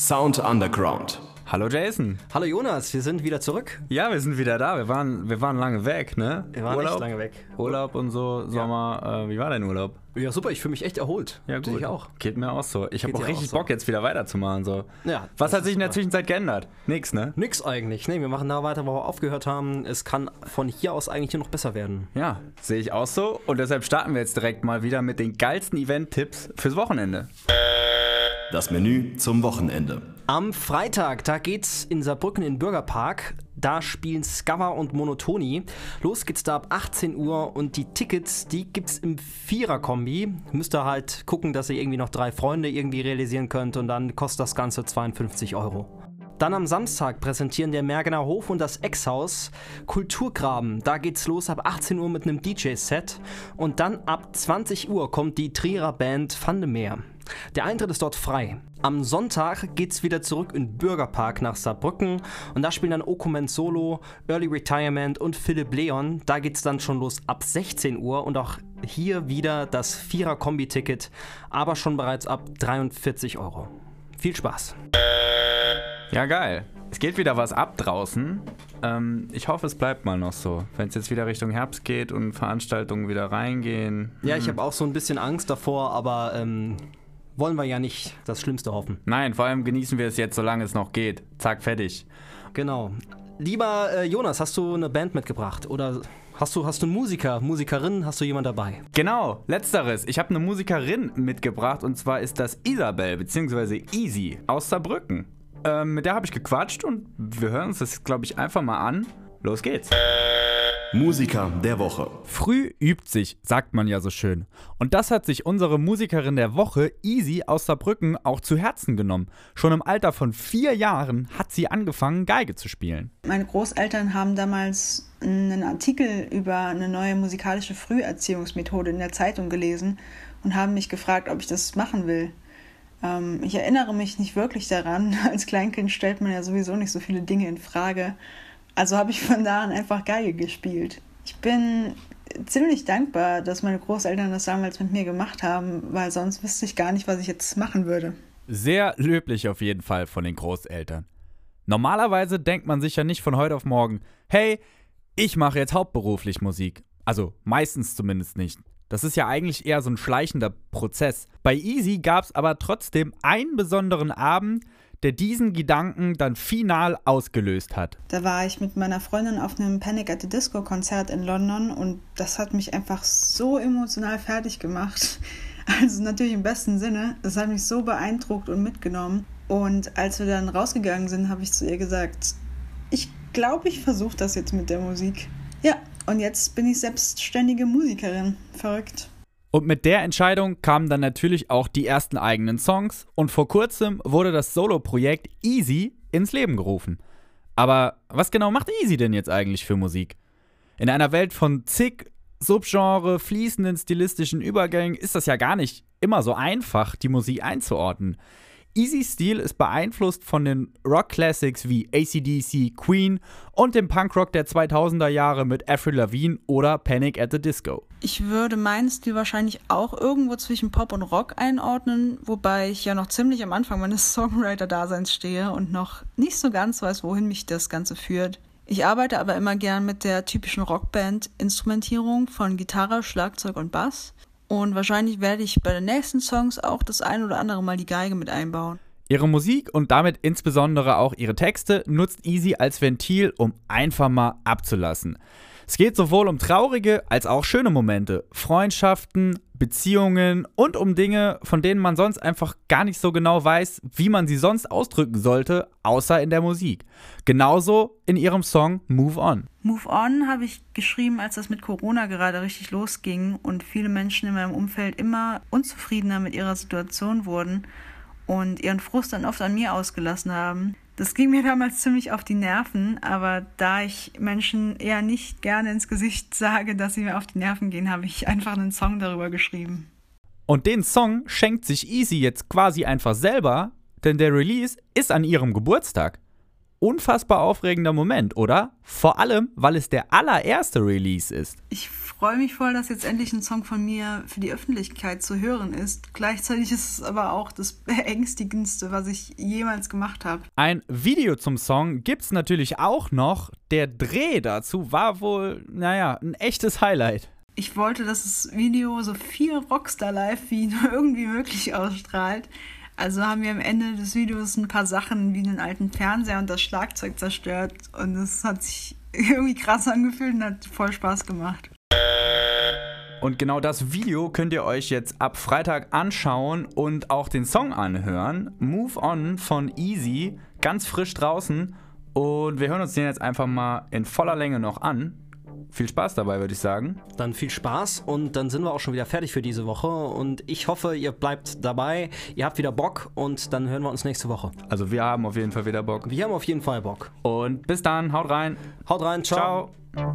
Sound Underground. Hallo Jason. Hallo Jonas, wir sind wieder zurück. Ja, wir sind wieder da. Wir waren, wir waren lange weg, ne? Wir waren Urlaub, echt lange weg. Urlaub und so, Sommer. Äh, wie war dein Urlaub? Ja, super, ich fühle mich echt erholt. Ja, gut. Ich auch. Geht mir auch so. Ich habe auch richtig auch so. Bock, jetzt wieder weiterzumachen. So. Ja, Was hat sich in der. Zwischenzeit geändert? Nix, ne? Nix eigentlich. Nee, wir machen da weiter, wo wir aufgehört haben. Es kann von hier aus eigentlich nur noch besser werden. Ja, sehe ich auch so. Und deshalb starten wir jetzt direkt mal wieder mit den geilsten Event-Tipps fürs Wochenende. Das Menü zum Wochenende. Am Freitag, da geht's in Saarbrücken in den Bürgerpark. Da spielen Skava und Monotoni. Los geht's da ab 18 Uhr und die Tickets, die gibt's im Vierer-Kombi. Müsst ihr halt gucken, dass ihr irgendwie noch drei Freunde irgendwie realisieren könnt und dann kostet das Ganze 52 Euro. Dann am Samstag präsentieren der Mergener Hof und das Ex-Haus Kulturgraben. Da geht's los ab 18 Uhr mit einem DJ-Set und dann ab 20 Uhr kommt die Trierer Band Vandemeer. Der Eintritt ist dort frei. Am Sonntag geht's wieder zurück in Bürgerpark nach Saarbrücken und da spielen dann Okument Solo, Early Retirement und Philipp Leon. Da geht's dann schon los ab 16 Uhr und auch hier wieder das Vierer-Kombi-Ticket, aber schon bereits ab 43 Euro. Viel Spaß! Ja, geil. Es geht wieder was ab draußen. Ähm, ich hoffe, es bleibt mal noch so. Wenn es jetzt wieder Richtung Herbst geht und Veranstaltungen wieder reingehen. Ja, ich habe auch so ein bisschen Angst davor, aber ähm, wollen wir ja nicht das Schlimmste hoffen. Nein, vor allem genießen wir es jetzt, solange es noch geht. Zack, fertig. Genau. Lieber äh, Jonas, hast du eine Band mitgebracht? Oder hast du, hast du einen Musiker, Musikerin, hast du jemand dabei? Genau, letzteres. Ich habe eine Musikerin mitgebracht und zwar ist das Isabel bzw. Easy aus Saarbrücken. Ähm, mit der habe ich gequatscht und wir hören uns das, glaube ich, einfach mal an. Los geht's. Musiker der Woche. Früh übt sich, sagt man ja so schön. Und das hat sich unsere Musikerin der Woche, Easy aus Saarbrücken, auch zu Herzen genommen. Schon im Alter von vier Jahren hat sie angefangen, Geige zu spielen. Meine Großeltern haben damals einen Artikel über eine neue musikalische Früherziehungsmethode in der Zeitung gelesen und haben mich gefragt, ob ich das machen will. Ähm, ich erinnere mich nicht wirklich daran. Als Kleinkind stellt man ja sowieso nicht so viele Dinge in Frage. Also habe ich von da an einfach Geige gespielt. Ich bin ziemlich dankbar, dass meine Großeltern das damals mit mir gemacht haben, weil sonst wüsste ich gar nicht, was ich jetzt machen würde. Sehr löblich auf jeden Fall von den Großeltern. Normalerweise denkt man sich ja nicht von heute auf morgen, hey, ich mache jetzt hauptberuflich Musik. Also meistens zumindest nicht. Das ist ja eigentlich eher so ein schleichender Prozess. Bei Easy gab es aber trotzdem einen besonderen Abend, der diesen Gedanken dann final ausgelöst hat. Da war ich mit meiner Freundin auf einem Panic at the Disco Konzert in London und das hat mich einfach so emotional fertig gemacht. Also natürlich im besten Sinne. Das hat mich so beeindruckt und mitgenommen. Und als wir dann rausgegangen sind, habe ich zu ihr gesagt, ich glaube, ich versuche das jetzt mit der Musik. Ja, und jetzt bin ich selbstständige Musikerin. Verrückt. Und mit der Entscheidung kamen dann natürlich auch die ersten eigenen Songs und vor kurzem wurde das Solo-Projekt Easy ins Leben gerufen. Aber was genau macht Easy denn jetzt eigentlich für Musik? In einer Welt von zig Subgenre, fließenden stilistischen Übergängen ist das ja gar nicht immer so einfach, die Musik einzuordnen. Easy Stil ist beeinflusst von den Rock-Classics wie ACDC, Queen und dem Punkrock der 2000er Jahre mit Avril Lavigne oder Panic at the Disco. Ich würde meinen Stil wahrscheinlich auch irgendwo zwischen Pop und Rock einordnen, wobei ich ja noch ziemlich am Anfang meines Songwriter-Daseins stehe und noch nicht so ganz weiß, wohin mich das Ganze führt. Ich arbeite aber immer gern mit der typischen Rockband-Instrumentierung von Gitarre, Schlagzeug und Bass. Und wahrscheinlich werde ich bei den nächsten Songs auch das ein oder andere Mal die Geige mit einbauen. Ihre Musik und damit insbesondere auch ihre Texte nutzt Easy als Ventil, um einfach mal abzulassen. Es geht sowohl um traurige als auch schöne Momente, Freundschaften, Beziehungen und um Dinge, von denen man sonst einfach gar nicht so genau weiß, wie man sie sonst ausdrücken sollte, außer in der Musik. Genauso in ihrem Song Move On. Move On habe ich geschrieben, als das mit Corona gerade richtig losging und viele Menschen in meinem Umfeld immer unzufriedener mit ihrer Situation wurden und ihren Frust dann oft an mir ausgelassen haben. Das ging mir damals ziemlich auf die Nerven, aber da ich Menschen eher nicht gerne ins Gesicht sage, dass sie mir auf die Nerven gehen, habe ich einfach einen Song darüber geschrieben. Und den Song schenkt sich Easy jetzt quasi einfach selber, denn der Release ist an ihrem Geburtstag. Unfassbar aufregender Moment, oder? Vor allem, weil es der allererste Release ist. Ich freue mich voll, dass jetzt endlich ein Song von mir für die Öffentlichkeit zu hören ist. Gleichzeitig ist es aber auch das beängstigendste, was ich jemals gemacht habe. Ein Video zum Song gibt's natürlich auch noch. Der Dreh dazu war wohl, naja, ein echtes Highlight. Ich wollte, dass das Video so viel Rockstar-Life wie nur irgendwie möglich ausstrahlt. Also haben wir am Ende des Videos ein paar Sachen wie einen alten Fernseher und das Schlagzeug zerstört. Und es hat sich irgendwie krass angefühlt und hat voll Spaß gemacht. Und genau das Video könnt ihr euch jetzt ab Freitag anschauen und auch den Song anhören. Move On von Easy, ganz frisch draußen. Und wir hören uns den jetzt einfach mal in voller Länge noch an. Viel Spaß dabei, würde ich sagen. Dann viel Spaß und dann sind wir auch schon wieder fertig für diese Woche. Und ich hoffe, ihr bleibt dabei, ihr habt wieder Bock und dann hören wir uns nächste Woche. Also wir haben auf jeden Fall wieder Bock. Wir haben auf jeden Fall Bock. Und bis dann, haut rein. Haut rein, ciao. Ciao.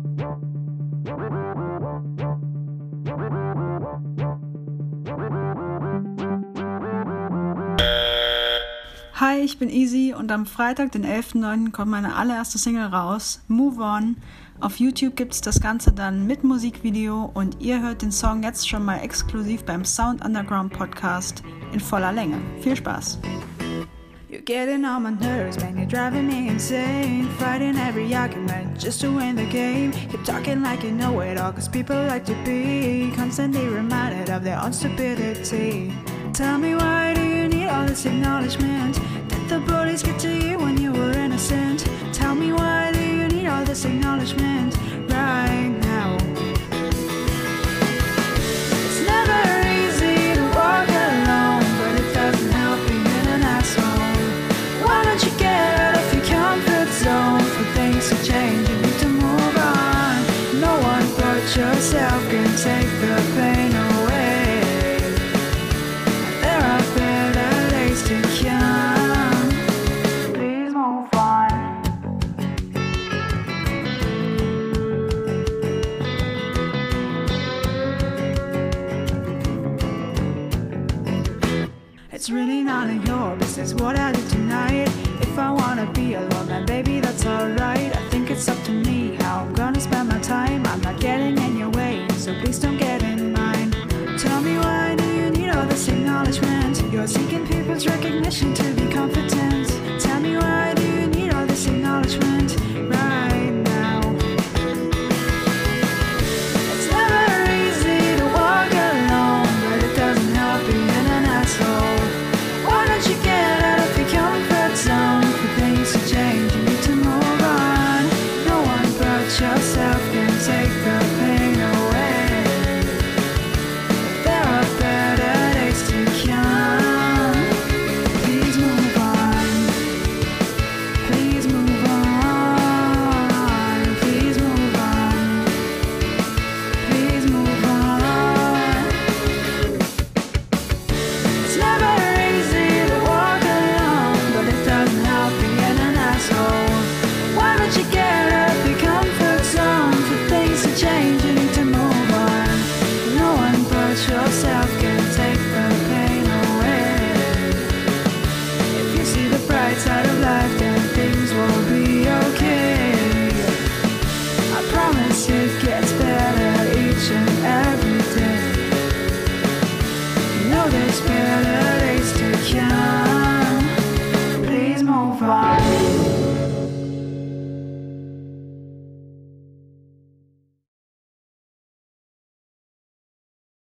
Hi, ich bin Easy und am Freitag, den 11.09. kommt meine allererste Single raus, Move On. Auf YouTube gibt es das Ganze dann mit Musikvideo und ihr hört den Song jetzt schon mal exklusiv beim Sound Underground Podcast in voller Länge. Viel Spaß! You're getting on my nerves, man, you're driving me insane Fighting every argument just to win the game Keep talking like you know it all, cause people like to be Constantly reminded of their own stupidity Tell me why do you need all this acknowledgement Did the bullies get to you when you were innocent? Tell me why this acknowledgement none of your business what I do tonight. If I wanna be alone, then baby, that's alright. I think it's up to me how I'm gonna spend my time. I'm not getting in your way, so please don't get in mine. Tell me why do you need all this acknowledgement? You're seeking people's recognition to be competent.